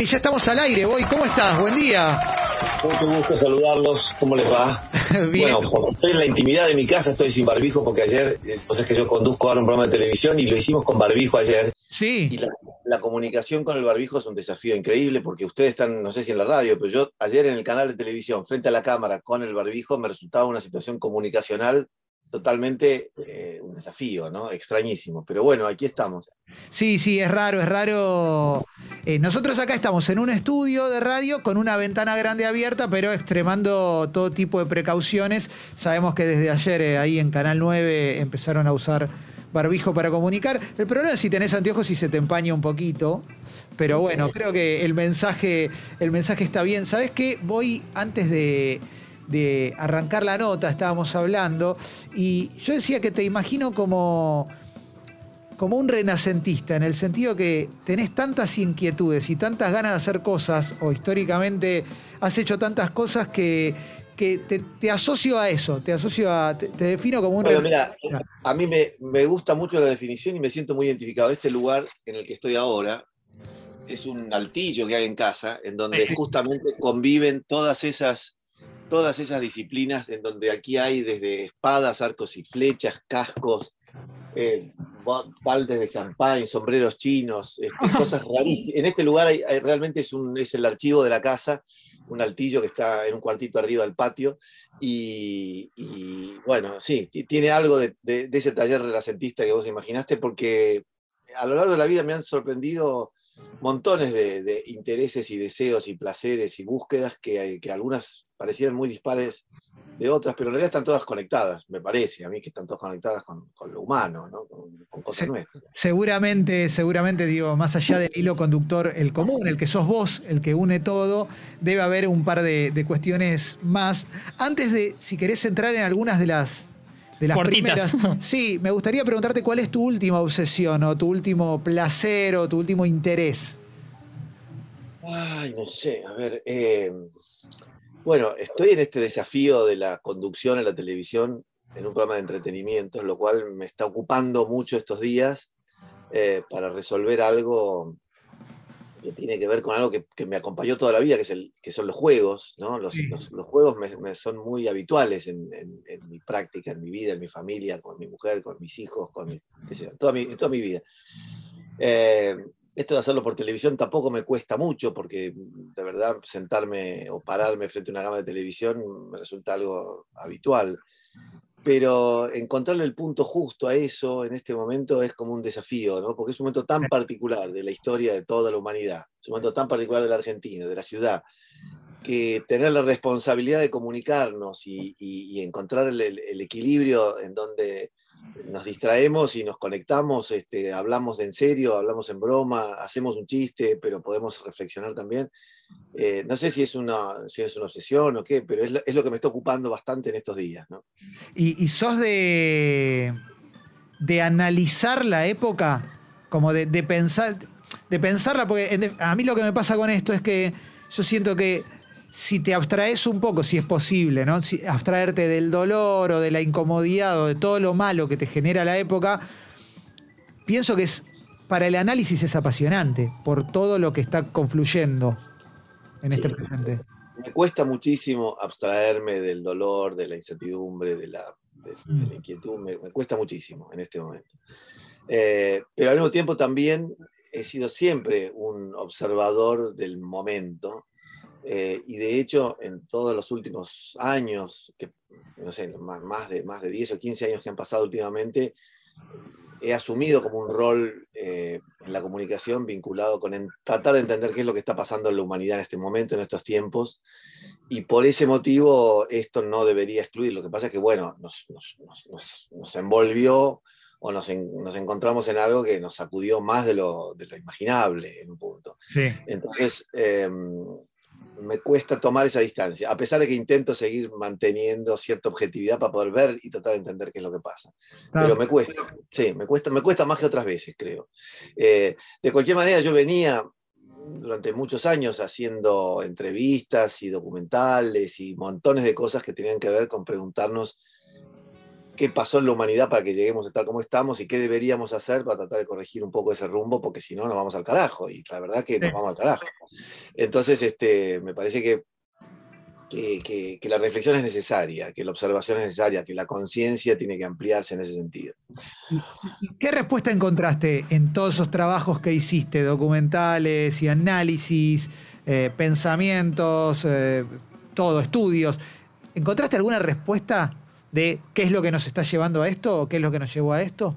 Y ya estamos al aire, Voy. ¿Cómo estás? Buen día. Mucho gusto saludarlos. ¿Cómo les va? Bien. Bueno, estoy en la intimidad de mi casa, estoy sin barbijo porque ayer, entonces que yo conduzco ahora un programa de televisión y lo hicimos con barbijo ayer. Sí. Y la, la comunicación con el barbijo es un desafío increíble porque ustedes están, no sé si en la radio, pero yo ayer en el canal de televisión, frente a la cámara con el barbijo, me resultaba una situación comunicacional totalmente eh, un desafío, ¿no? Extrañísimo. Pero bueno, aquí estamos. Sí, sí, es raro, es raro. Eh, nosotros acá estamos en un estudio de radio con una ventana grande abierta, pero extremando todo tipo de precauciones. Sabemos que desde ayer eh, ahí en Canal 9 empezaron a usar barbijo para comunicar. El problema es si tenés anteojos y se te empaña un poquito. Pero bueno, creo que el mensaje, el mensaje está bien. ¿Sabes qué? Voy antes de, de arrancar la nota, estábamos hablando, y yo decía que te imagino como como un renacentista, en el sentido que tenés tantas inquietudes y tantas ganas de hacer cosas, o históricamente has hecho tantas cosas que, que te, te asocio a eso, te asocio a, te, te defino como un... Bueno, mira, a mí me, me, gusta mucho la definición y me siento muy identificado. Este lugar en el que estoy ahora es un altillo que hay en casa, en donde justamente conviven todas esas todas esas disciplinas en donde aquí hay desde espadas, arcos y flechas, cascos, eh, baldes de champán, sombreros chinos, este, cosas rarísimas. En este lugar hay, hay, realmente es, un, es el archivo de la casa, un altillo que está en un cuartito arriba del patio. Y, y bueno, sí, tiene algo de, de, de, ese taller renacentista que vos imaginaste, porque a lo largo de la vida me han sorprendido montones de, de intereses y deseos y placeres y búsquedas que, que algunas parecieran muy dispares de otras, pero en realidad están todas conectadas, me parece, a mí que están todas conectadas con, con lo humano, ¿no? con, con cosas Se, nuestras. Seguramente, seguramente, digo, más allá del hilo conductor, el común, el que sos vos, el que une todo, debe haber un par de, de cuestiones más. Antes de, si querés entrar en algunas de las, de las Cortitas. primeras. Sí, me gustaría preguntarte cuál es tu última obsesión o tu último placer o tu último interés. Ay, no sé, a ver. Eh, bueno, estoy en este desafío de la conducción en la televisión en un programa de entretenimiento, lo cual me está ocupando mucho estos días eh, para resolver algo que tiene que ver con algo que, que, me acompañó toda la vida, que, es el, que son los juegos. ¿no? Los, sí. los, los juegos me, me, son muy habituales en, en, en, mi práctica, en mi vida, en mi familia, con mi mujer, con mis hijos, con mi, sé, toda, mi, toda mi vida. Eh, esto de hacerlo por televisión tampoco me cuesta mucho, porque de verdad sentarme o pararme frente a una gama de televisión me resulta algo habitual. Pero encontrarle el punto justo a eso en este momento es como un desafío, ¿no? porque es un momento tan particular de la historia de toda la humanidad, es un momento tan particular de la Argentina, de la ciudad, que tener la responsabilidad de comunicarnos y, y, y encontrar el, el, equilibrio en donde nos distraemos y nos conectamos, este, hablamos en serio, hablamos en broma, hacemos un chiste, pero podemos reflexionar también. Eh, no sé si es, una, si es una obsesión o qué, pero es lo, que me está ocupando bastante en estos días. ¿Y, ¿Y, sos de, de analizar la época? Como de, pensar, de pensarla, porque a mí lo que me pasa con esto es que yo siento que si te abstraes un poco, si es posible, ¿no? Si, abstraerte del dolor o de la incomodidad o de todo lo malo que te genera la época, pienso que es para el análisis es apasionante por todo lo que está confluyendo en sí. este presente. Me cuesta muchísimo abstraerme del dolor, de la incertidumbre, de la, de, mm. de la inquietud, me, me, cuesta muchísimo en este momento. Eh, pero al mismo tiempo también he sido siempre un observador del momento eh, y de hecho, en todos los últimos años, que no sé, más, más, de, más de 10 o 15 años que han pasado últimamente, he asumido como un rol eh, en la comunicación vinculado con en, tratar de entender qué es lo que está pasando en la humanidad en este momento, en estos tiempos. Y por ese motivo esto no debería excluir. Lo que pasa es que, bueno, nos, nos, nos, nos envolvió o nos, en, nos, encontramos en algo que nos sacudió más de lo, de lo imaginable en un punto. Sí. Entonces, eh, me cuesta tomar esa distancia, a pesar de que intento seguir manteniendo cierta objetividad para poder ver y tratar de entender qué es lo que pasa. Pero me cuesta, sí, me cuesta, me cuesta más que otras veces, creo. Eh, de cualquier manera, yo venía durante muchos años haciendo entrevistas y documentales y montones de cosas que tenían que ver con preguntarnos qué pasó en la humanidad para que lleguemos a estar como estamos y qué deberíamos hacer para tratar de corregir un poco ese rumbo, porque si no nos vamos al carajo, y la verdad que nos vamos al carajo. Entonces, este, me parece que, que, la reflexión es necesaria, que la observación es necesaria, que la conciencia tiene que ampliarse en ese sentido. ¿Qué respuesta encontraste en todos esos trabajos que hiciste, documentales y análisis, eh, pensamientos, eh, todo, estudios? ¿Encontraste alguna respuesta de qué es lo que nos está llevando a esto o qué es lo que nos llevó a esto?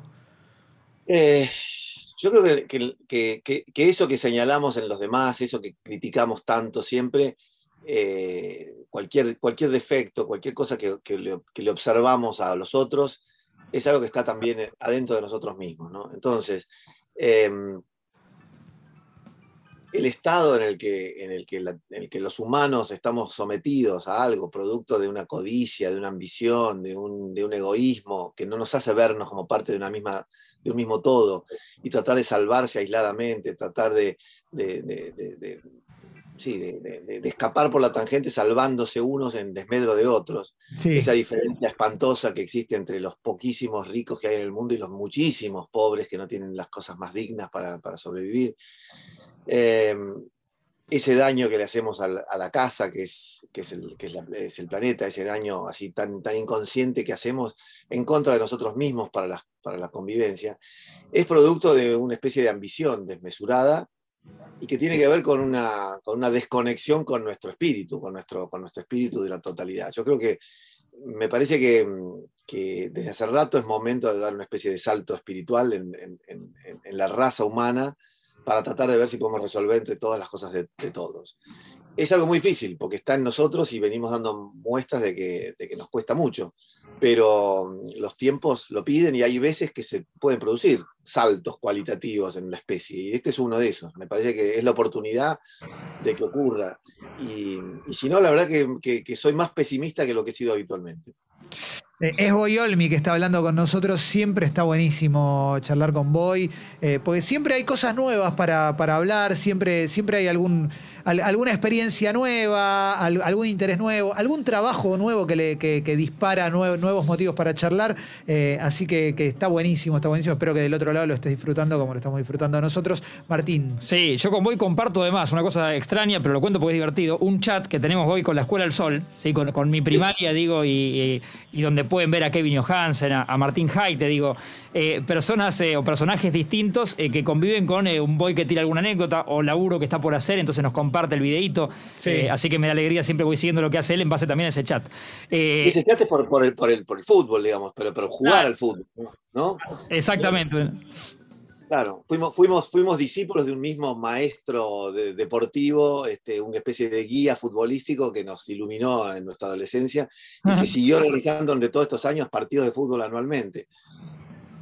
Eh, yo creo que, eso que señalamos en los demás, eso que criticamos tanto siempre, eh, cualquier, cualquier defecto, cualquier cosa que, le, observamos a los otros, es algo que está también adentro de nosotros mismos. Entonces, em, el estado en el, que, en, el que el que los humanos estamos sometidos a algo, producto de una codicia, de una ambición, de un, egoísmo que no nos hace vernos como parte de, una misma, de un mismo todo, y tratar de salvarse aisladamente, tratar de, de, escapar por la tangente salvándose unos en desmedro de otros. Esa diferencia espantosa que existe entre los poquísimos ricos que hay en el mundo y los muchísimos pobres que no tienen las cosas más dignas para, para sobrevivir. Eh, ese daño que le hacemos a la, casa, que, es, es, el, es, el, planeta, ese daño así tan, tan inconsciente que hacemos en contra de nosotros mismos para la, para la convivencia, es producto de una especie de ambición desmesurada y que tiene que ver con una, con una desconexión con nuestro espíritu, con nuestro, con nuestro espíritu de la totalidad. Yo creo que me parece que, que, desde hace rato es momento de dar una especie de salto espiritual en, en la raza humana para tratar de ver si podemos resolver entre todas las cosas de, todos. Es algo muy difícil porque está en nosotros y venimos dando muestras de que, de que, nos cuesta mucho, pero los tiempos lo piden y hay veces que se pueden producir saltos cualitativos en la especie y este es uno de esos. Me parece que es la oportunidad de que ocurra y, si no, la verdad que soy más pesimista que lo que he sido habitualmente. Eh, es Boy Olmi que está hablando con nosotros. Siempre está buenísimo charlar con Boy, eh, porque siempre hay cosas nuevas para, hablar, siempre, siempre hay algún, alguna experiencia nueva, algún interés nuevo, algún trabajo nuevo que, le, dispara nuevos motivos para charlar. Eh, así que, está buenísimo, está buenísimo. Espero que del otro lado lo estés disfrutando como lo estamos disfrutando nosotros. Martín. Sí, yo con Boy comparto además una cosa extraña, pero lo cuento porque es divertido. Un chat que tenemos hoy con la Escuela del Sol, ¿sí? con, mi primaria, digo, y, y donde pueden ver a Kevin Johansen, a, Martín Hay, te digo, eh, personas eh, o personajes distintos eh, que conviven con un boy que tira alguna anécdota o laburo que está por hacer, entonces nos comparte el videito. así que me da alegría siempre voy siguiendo lo que hace él en base también a ese chat. ese chat es por, el, por, el, fútbol, digamos, pero, pero jugar al fútbol, ¿no? Exactamente. Claro, fuimos, fuimos, fuimos discípulos de un mismo maestro deportivo, este, una especie de guía futbolístico que nos iluminó en nuestra adolescencia y que siguió realizando durante todos estos años partidos de fútbol anualmente.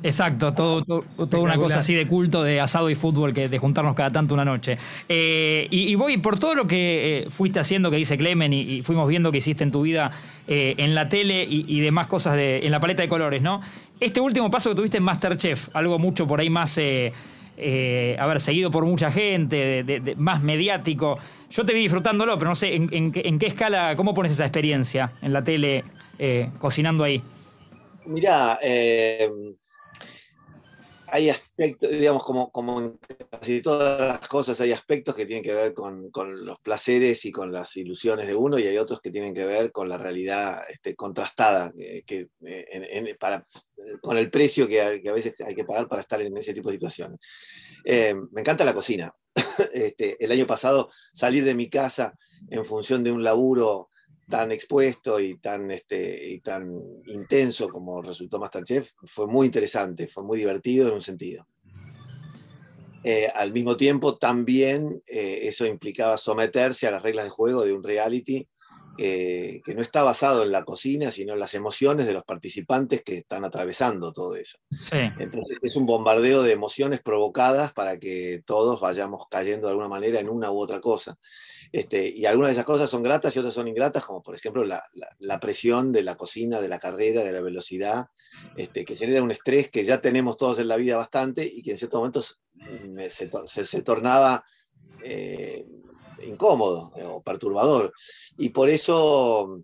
Exacto, todo, toda una cosa así de culto de asado y fútbol que de juntarnos cada tanto una noche. Eh, y, voy por todo lo que eh, fuiste haciendo, que dice Clemen, y, fuimos viendo que hiciste en tu vida eh, en la tele y, demás cosas de, en la paleta de colores, ¿no? Este último paso que tuviste en Masterchef, algo mucho por ahí más, a ver, seguido por mucha gente, más mediático. Yo te vi disfrutándolo, pero no sé, en, en, qué escala, cómo pones esa experiencia en la tele cocinando ahí? Mirá, hay aspectos, digamos, como, como en casi todas las cosas, hay aspectos que tienen que ver con, los placeres y con las ilusiones de uno, y hay otros que tienen que ver con la realidad este, contrastada, que, eh, con el precio que a, veces hay que pagar para estar en ese tipo de situaciones. Eh, me encanta la cocina. Este, el año pasado salir de mi casa en función de un laburo tan expuesto y tan, este, y tan intenso como resultó Masterchef, fue muy interesante, fue muy divertido en un sentido. Eh, al mismo tiempo, también eh, eso implicaba someterse a las reglas de juego de un reality que no está basado en la cocina, sino en las emociones de los participantes que están atravesando todo eso. Entonces, es un bombardeo de emociones provocadas para que todos vayamos cayendo de alguna manera en una u otra cosa. Este, y algunas de esas cosas son gratas y otras son ingratas, como por ejemplo la, la, presión de la cocina, de la carrera, de la velocidad, este, que genera un estrés que ya tenemos todos en la vida bastante y que en ciertos momentos mm, se, se, tornaba eh, incómodo o perturbador. Y por eso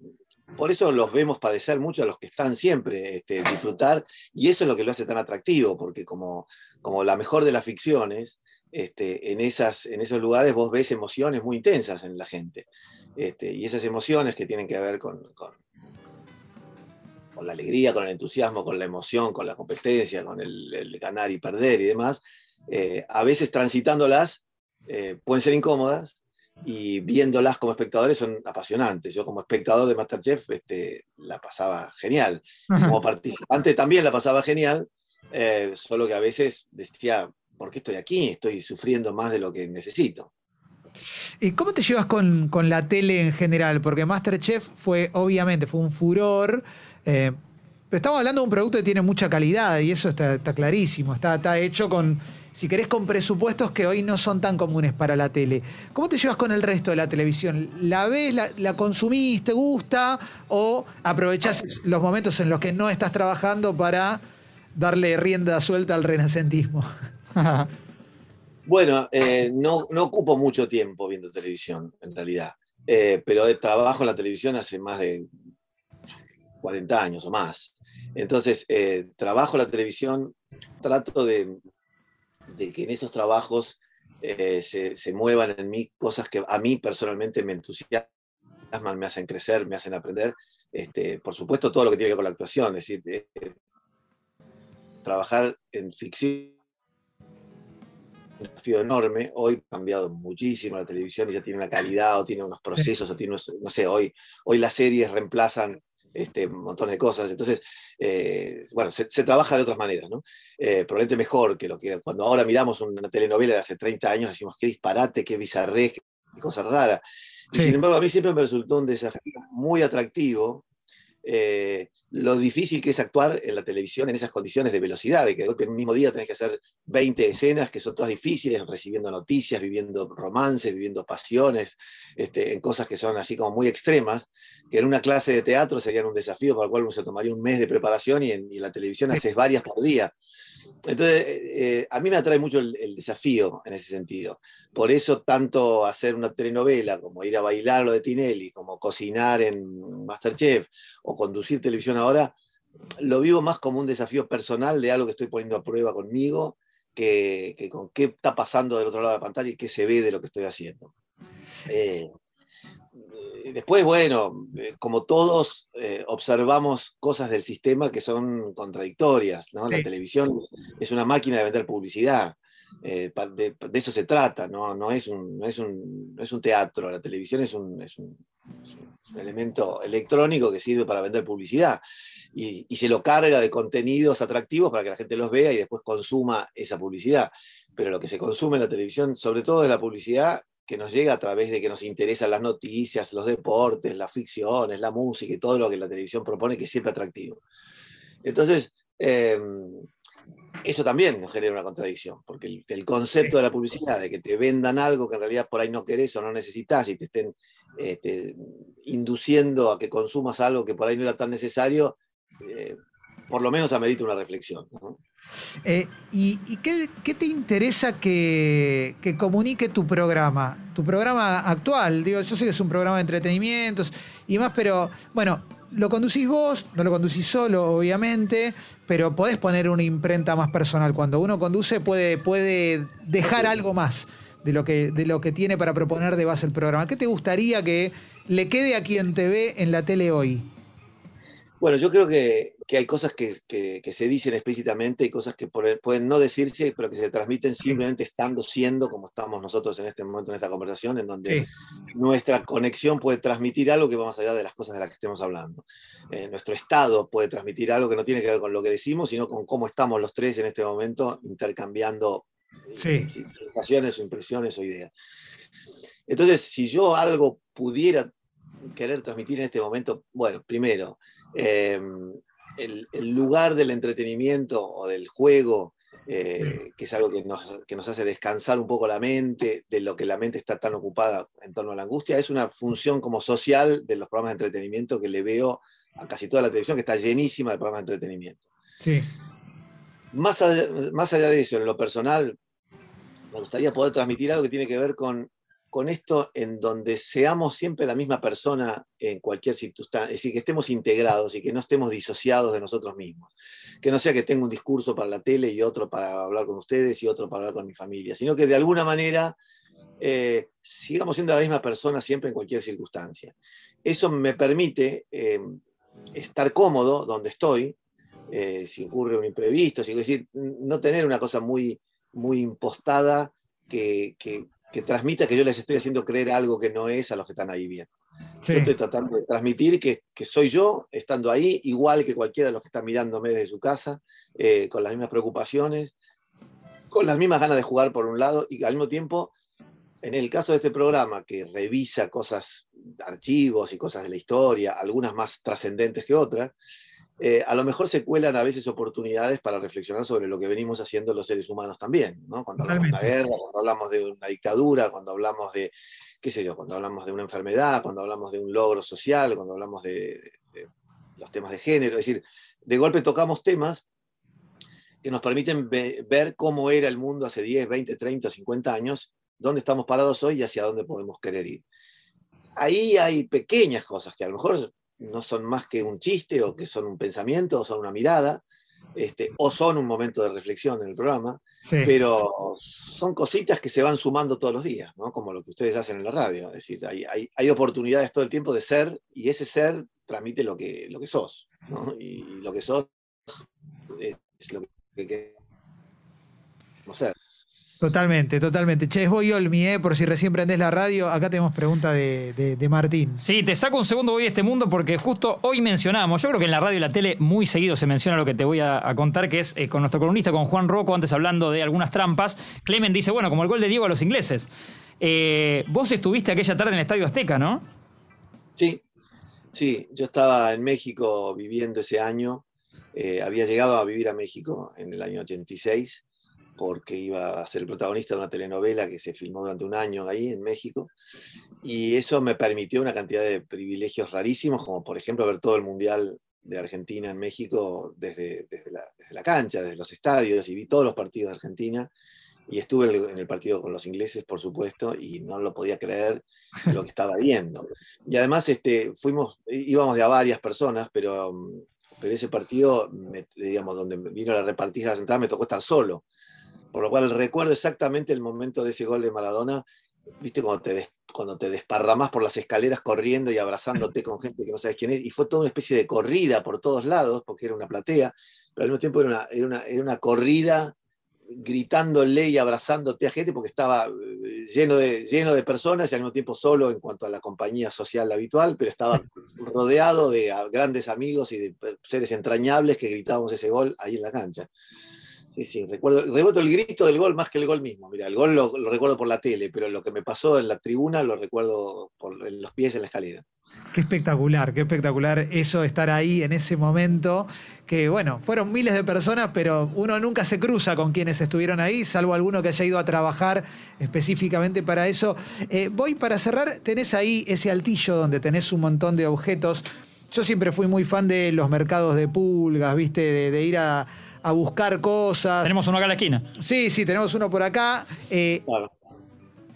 por eso los vemos padecer mucho a los que están siempre, este, disfrutar, y eso es lo que lo hace tan atractivo, porque como, como la mejor de las ficciones, este, en, esas, en esos lugares vos ves emociones muy intensas en la gente. Este, y esas emociones que tienen que ver con, con, la alegría, con el entusiasmo, con la emoción, con la competencia, con el, ganar y perder y demás, eh, a veces transitándolas eh, pueden ser incómodas, y viéndolas como espectadores son apasionantes. Yo como espectador de Masterchef este, la pasaba genial. Como participante también la pasaba genial, eh, solo que a veces decía, ¿por qué estoy aquí? Estoy sufriendo más de lo que necesito. ¿Y cómo te llevas con, la tele en general? Porque Masterchef fue, obviamente, fue un furor. Eh, pero estamos hablando de un producto que tiene mucha calidad y eso está, clarísimo. Está, está hecho con si querés, con presupuestos que hoy no son tan comunes para la tele. ¿Cómo te llevas con el resto de la televisión? ¿La ves, la, consumís, te gusta o aprovechás los momentos en los que no estás trabajando para darle rienda suelta al renacentismo? bueno, eh, no, ocupo mucho tiempo viendo televisión, en realidad. Eh, pero trabajo en la televisión hace más de 40 años o más. Entonces, eh, trabajo en la televisión, trato de de que en esos trabajos eh, se, muevan en mí cosas que a mí personalmente me entusiasman, me hacen crecer, me hacen aprender. Este, por supuesto, todo lo que tiene que ver con la actuación, es decir, eh, trabajar en ficción un desafío enorme. Hoy ha cambiado muchísimo la televisión y ya tiene una calidad o tiene unos procesos o tiene, no sé, hoy, hoy las series reemplazan este, un montón de cosas. Entonces, eh, bueno, se, trabaja de otras maneras, ¿no? Eh, probablemente mejor que lo que cuando ahora miramos una telenovela de hace 30 años, decimos qué disparate, qué bizarrez, qué cosa rara. sin embargo, a mí siempre me resultó un desafío muy atractivo eh, lo difícil que es actuar en la televisión en esas condiciones de velocidad, de que en un mismo día tenés que hacer 20 escenas que son todas difíciles, recibiendo noticias, viviendo romances, viviendo pasiones, este, en cosas que son así como muy extremas, que en una clase de teatro serían un desafío para el cual uno se tomaría un mes de preparación y en, y en la televisión haces varias por día. Entonces, eh, a mí me atrae mucho el, desafío en ese sentido. Por eso, tanto hacer una telenovela como ir a bailar lo de Tinelli, como cocinar en Masterchef o conducir televisión ahora, lo vivo más como un desafío personal de algo que estoy poniendo a prueba conmigo que, con qué está pasando del otro lado de la pantalla y qué se ve de lo que estoy haciendo. Eh, después, bueno, eh, como todos eh, observamos cosas del sistema que son contradictorias, ¿no? La televisión es una máquina de vender publicidad. Eh, de, eso se trata, ¿no? No, es un, es un, es un teatro, la televisión es un, es un, elemento electrónico que sirve para vender publicidad y, y, se lo carga de contenidos atractivos para que la gente los vea y después consuma esa publicidad. Pero lo que se consume en la televisión, sobre todo es la publicidad que nos llega a través de que nos interesan las noticias, los deportes, las ficciones, la música y todo lo que la televisión propone, que es siempre atractivo. Entonces, em, eso también nos genera una contradicción, porque el, concepto de la publicidad, de que te vendan algo que en realidad por ahí no querés o no necesitas y te estén este, induciendo a que consumas algo que por ahí no era tan necesario, eh, por lo menos amerita una reflexión. Eh, ¿Y, qué, te interesa que, comunique tu programa? Tu programa actual, digo, yo sé que es un programa de entretenimientos y más, pero bueno, lo conducís vos, no lo conducís solo, obviamente, pero podés poner una imprenta más personal. Cuando uno conduce puede, puede dejar algo más de lo, que, de lo que tiene para proponer de base el programa. ¿Qué te gustaría que le quede a quien te ve en la tele hoy? Bueno, yo creo que, hay cosas que, se dicen explícitamente y cosas que pueden no decirse, pero que se transmiten simplemente estando siendo como estamos nosotros en este momento en esta conversación, en donde nuestra conexión puede transmitir algo que va más allá de las cosas de las que estemos hablando. Eh, nuestro estado puede transmitir algo que no tiene que ver con lo que decimos, sino con cómo estamos los tres en este momento intercambiando eh, sensaciones o impresiones o ideas. Entonces, si yo algo pudiera querer transmitir en este momento, bueno, primero, Em, el, lugar del entretenimiento o del juego, eh, que es algo que nos, hace descansar un poco la mente, de lo que la mente está tan ocupada en torno a la angustia, es una función como social de los programas de entretenimiento que le veo a casi toda la televisión, que está llenísima de programas de entretenimiento. Sí. Más allá, más allá de eso, en lo personal, me gustaría poder transmitir algo que tiene que ver con con esto en donde seamos siempre la misma persona en cualquier circunstancia, es decir, que estemos integrados y que no estemos disociados de nosotros mismos. Que no sea que tenga un discurso para la tele y otro para hablar con ustedes y otro para hablar con mi familia, sino que de alguna manera eh, sigamos siendo la misma persona siempre en cualquier circunstancia. Eso me permite eh, estar cómodo donde estoy, eh, si ocurre un imprevisto, es decir, no tener una cosa muy, muy impostada que, que, transmita que yo les estoy haciendo creer algo que no es a los que están ahí bien. Yo estoy tratando de transmitir que, que, soy yo, estando ahí, igual que cualquiera de los que están mirándome desde su casa, eh, con las mismas preocupaciones, con las mismas ganas de jugar por un lado, y al mismo tiempo, en el caso de este programa, que revisa cosas, archivos y cosas de la historia, algunas más trascendentes que otras, eh, a lo mejor se cuelan a veces oportunidades para reflexionar sobre lo que venimos haciendo los seres humanos también, ¿no? Cuando hablamos de una guerra, cuando hablamos de una dictadura, cuando hablamos de, qué sé yo, cuando hablamos de una enfermedad, cuando hablamos de un logro social, cuando hablamos de, los temas de género, es decir, de golpe tocamos temas que nos permiten ver cómo era el mundo hace 10, 20, 30, 50 años, dónde estamos parados hoy y hacia dónde podemos querer ir. Ahí hay pequeñas cosas que a lo mejor no son más que un chiste o que son un pensamiento o son una mirada, este, o son un momento de reflexión en el programa, pero son cositas que se van sumando todos los días, ¿no? como lo que ustedes hacen en la radio. Es decir, hay, hay, oportunidades todo el tiempo de ser y ese ser transmite lo que, lo que sos. ¿no? Y lo que sos es lo que queremos ser. Totalmente, totalmente. Che, es Boy Olmi, eh, por si recién prendés la radio. Acá tenemos pregunta de, Martín. Sí, te saco un segundo voy a este mundo porque justo hoy mencionamos, yo creo que en la radio y la tele muy seguido se menciona lo que te voy a, contar, que es eh, con nuestro columnista, con Juan Rocco, antes hablando de algunas trampas. Clemen dice, bueno, como el gol de Diego a los ingleses. Eh, vos estuviste aquella tarde en el Estadio Azteca, ¿no? Sí, sí, yo estaba en México viviendo ese año. había llegado a vivir a México en el año 86 porque iba a ser el protagonista de una telenovela que se filmó durante un año ahí en México. Y eso me permitió una cantidad de privilegios rarísimos, como por ejemplo ver todo el Mundial de Argentina en México desde, desde, la, cancha, desde los estadios, y vi todos los partidos de Argentina. Y estuve en el partido con los ingleses, por supuesto, y no lo podía creer lo que estaba viendo. Y además este, fuimos, íbamos de a varias personas, pero, pero ese partido, digamos, donde vino la repartija sentada, me tocó estar solo por lo cual recuerdo exactamente el momento de ese gol de Maradona, viste cuando te, cuando te desparramás por las escaleras corriendo y abrazándote con gente que no sabes quién es, y fue toda una especie de corrida por todos lados, porque era una platea, pero al mismo tiempo era una, era una, era una corrida gritándole y abrazándote a gente porque estaba eh, lleno de, lleno de personas y al mismo tiempo solo en cuanto a la compañía social habitual, pero estaba rodeado de grandes amigos y de seres entrañables que gritábamos ese gol ahí en la cancha. Sí, sí, recuerdo, recuerdo el grito del gol más que el gol mismo. Mira, el gol lo, recuerdo por la tele, pero lo que me pasó en la tribuna lo recuerdo por los pies en la escalera. Qué espectacular, qué espectacular eso de estar ahí en ese momento, que bueno, fueron miles de personas, pero uno nunca se cruza con quienes estuvieron ahí, salvo alguno que haya ido a trabajar específicamente para eso. Eh, voy para cerrar, tenés ahí ese altillo donde tenés un montón de objetos. Yo siempre fui muy fan de los mercados de pulgas, viste, de ir a a buscar cosas. Tenemos uno acá en la esquina. Sí, sí, tenemos uno por acá. Eh,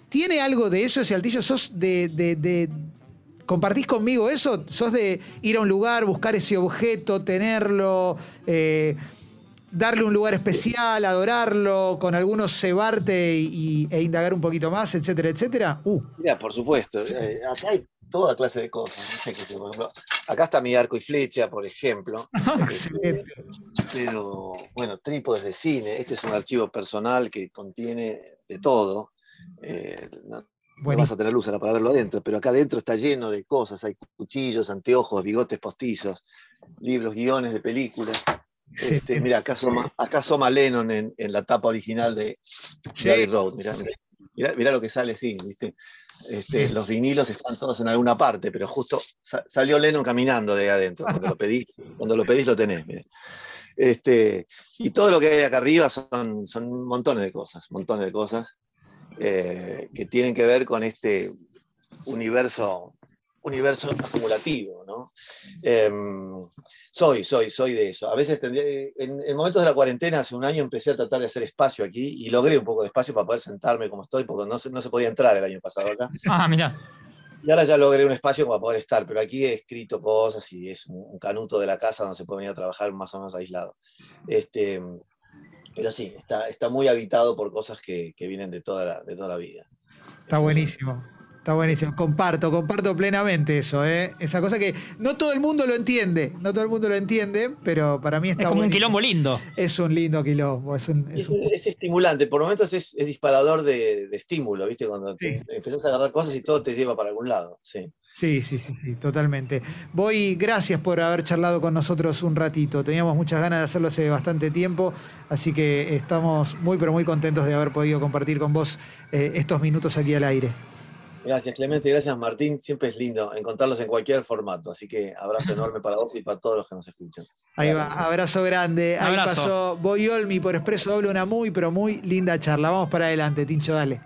¿Tiene algo de eso ese altillo? ¿Sos de, ¿Compartís conmigo eso? ¿Sos de ir a un lugar, buscar ese objeto, tenerlo, eh, darle un lugar especial, adorarlo, con algunos cebarte y, e indagar un poquito más, etcétera, etcétera? Uh. Mira, por supuesto. Eh, acá hay toda clase de cosas. Acá está mi arco y flecha, por ejemplo. Este, pero, bueno, trípodes de cine. Este es un archivo personal que contiene de todo. Eh, no, vas a tener luz para verlo adentro, pero acá adentro está lleno de cosas. Hay cuchillos, anteojos, bigotes postizos, libros, guiones de películas. Este, mira, acá Soma, acá Soma Lennon en, la tapa original de Gary Road. Mirá, lo que sale, sí, ¿viste? Este, los vinilos están todos en alguna parte, pero justo salió Lennon caminando de adentro. Cuando lo pedís, cuando lo, pedís lo tenés. Este, y todo lo que hay acá arriba son, son montones de cosas, montones de cosas eh, que tienen que ver con este universo, universo acumulativo. ¿no? Em, Soy, soy, soy de eso. A veces tendría, en, en, momentos de la cuarentena, hace un año, empecé a tratar de hacer espacio aquí y logré un poco de espacio para poder sentarme como estoy, porque no se, no se podía entrar el año pasado acá. Ah, mira. Y ahora ya logré un espacio para poder estar, pero aquí he escrito cosas y es un, un canuto de la casa donde se puede venir a trabajar más o menos aislado. Este, pero sí, está, está muy habitado por cosas que, que vienen de toda la, de toda la vida. Está eso buenísimo. Es, Está buenísimo. Comparto, comparto plenamente eso, ¿eh? Esa cosa que no todo el mundo lo entiende, no todo el mundo lo entiende, pero para mí está Es como buenísimo. un quilombo lindo. Es un lindo quilombo. Es, un, es, un... es estimulante, por momentos es, es disparador de, de, estímulo, ¿viste? Cuando sí. empezás a agarrar cosas y todo te lleva para algún lado, sí. Sí, sí, sí, sí, totalmente. Voy, gracias por haber charlado con nosotros un ratito. Teníamos muchas ganas de hacerlo hace bastante tiempo, así que estamos muy, pero muy contentos de haber podido compartir con vos eh, estos minutos aquí al aire. Gracias Clemente, gracias Martín. Siempre es lindo encontrarlos en cualquier formato. Así que abrazo enorme para vos y para todos los que nos escuchan. Ahí va, abrazo grande. Ahí abrazo. pasó Boy Olmi por Expreso Doble, una muy, pero muy linda charla. Vamos para adelante, Tincho, dale.